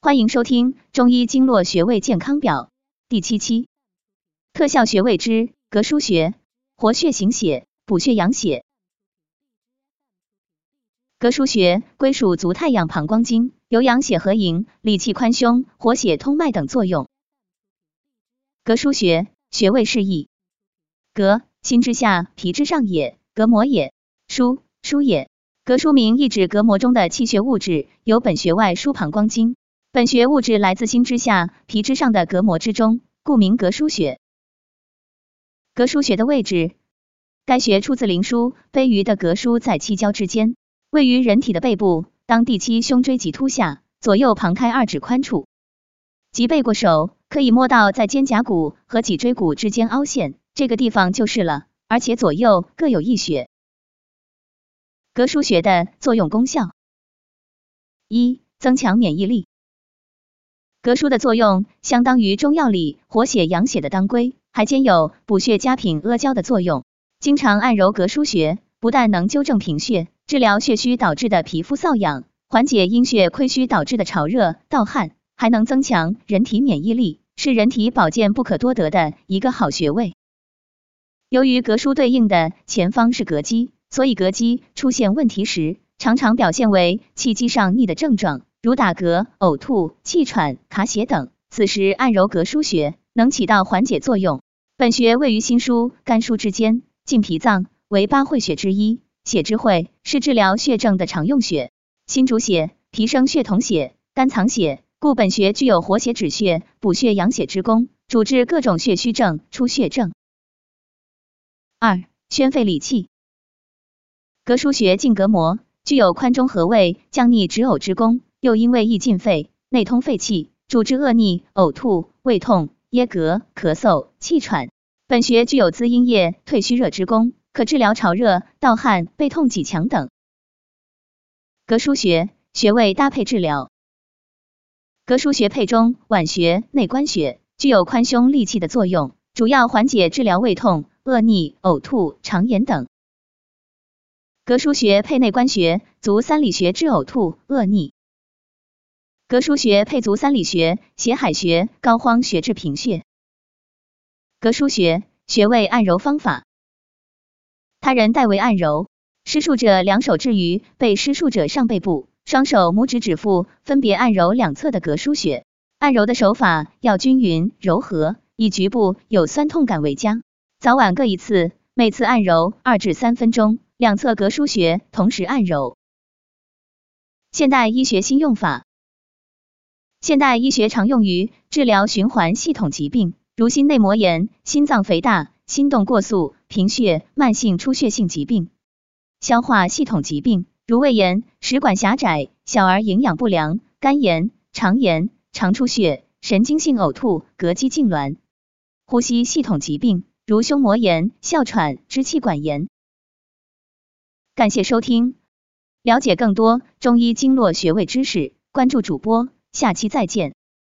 欢迎收听《中医经络穴位健康表》第七期，特效穴位之膈腧穴，活血行血，补血养血。膈腧穴归属足太阳膀胱经，有养血和营、理气宽胸、活血通脉等作用。膈腧穴穴位示意：膈，心之下，皮之上也，膈膜也；腧，腧也。膈腧名意指膈膜中的气血物质，由本穴外输膀胱经。本穴物质来自心之下、皮之上的隔膜之中，故名隔腧穴。隔腧穴的位置，该穴出自灵枢，飞鱼的隔腧在七交之间，位于人体的背部，当第七胸椎棘突下，左右旁开二指宽处。即背过手，可以摸到在肩胛骨和脊椎骨之间凹陷，这个地方就是了，而且左右各有一穴。隔腧穴的作用功效：一、增强免疫力。膈腧的作用相当于中药里活血养血的当归，还兼有补血佳品阿胶的作用。经常按揉膈腧穴，不但能纠正贫血，治疗血虚导致的皮肤瘙痒，缓解阴血亏虚导致的潮热盗汗，还能增强人体免疫力，是人体保健不可多得的一个好穴位。由于膈腧对应的前方是膈肌，所以膈肌出现问题时，常常表现为气机上逆的症状。如打嗝、呕吐、气喘、卡血等，此时按揉膈腧穴能起到缓解作用。本穴位于心腧、肝腧之间，进脾脏，为八会穴之一。血之会是治疗血症的常用穴。心主血，脾生血统血，肝藏血，故本穴具有活血止血、补血养血之功，主治各种血虚症、出血症。二、宣肺理气。膈腧穴进膈膜，具有宽中和胃、降逆止呕之功。又因为易进肺，内通肺气，主治恶逆、呕吐、胃痛、噎膈、咳嗽、气喘。本穴具有滋阴液、退虚热之功，可治疗潮热、盗汗、背痛、脊强等。膈腧穴穴位搭配治疗。膈腧穴配中脘穴、内关穴，具有宽胸利气的作用，主要缓解治疗胃痛、恶逆、呕吐、肠炎等。膈腧穴配内关穴，足三里穴治呕吐、恶逆。膈腧穴配足三里穴、血海穴、膏肓穴治贫血。膈腧穴穴位按揉方法：他人代为按揉，施术者两手置于被施术者上背部，双手拇指指腹分别按揉两侧的膈腧穴。按揉的手法要均匀柔和，以局部有酸痛感为佳。早晚各一次，每次按揉二至三分钟，两侧膈腧穴同时按揉。现代医学新用法。现代医学常用于治疗循环系统疾病，如心内膜炎、心脏肥大、心动过速、贫血、慢性出血性疾病；消化系统疾病，如胃炎、食管狭窄、小儿营养不良、肝炎、肠炎、肠出血、神经性呕吐、膈肌痉挛；呼吸系统疾病，如胸膜炎、哮喘、支气管炎。感谢收听，了解更多中医经络穴位知识，关注主播。下期再见。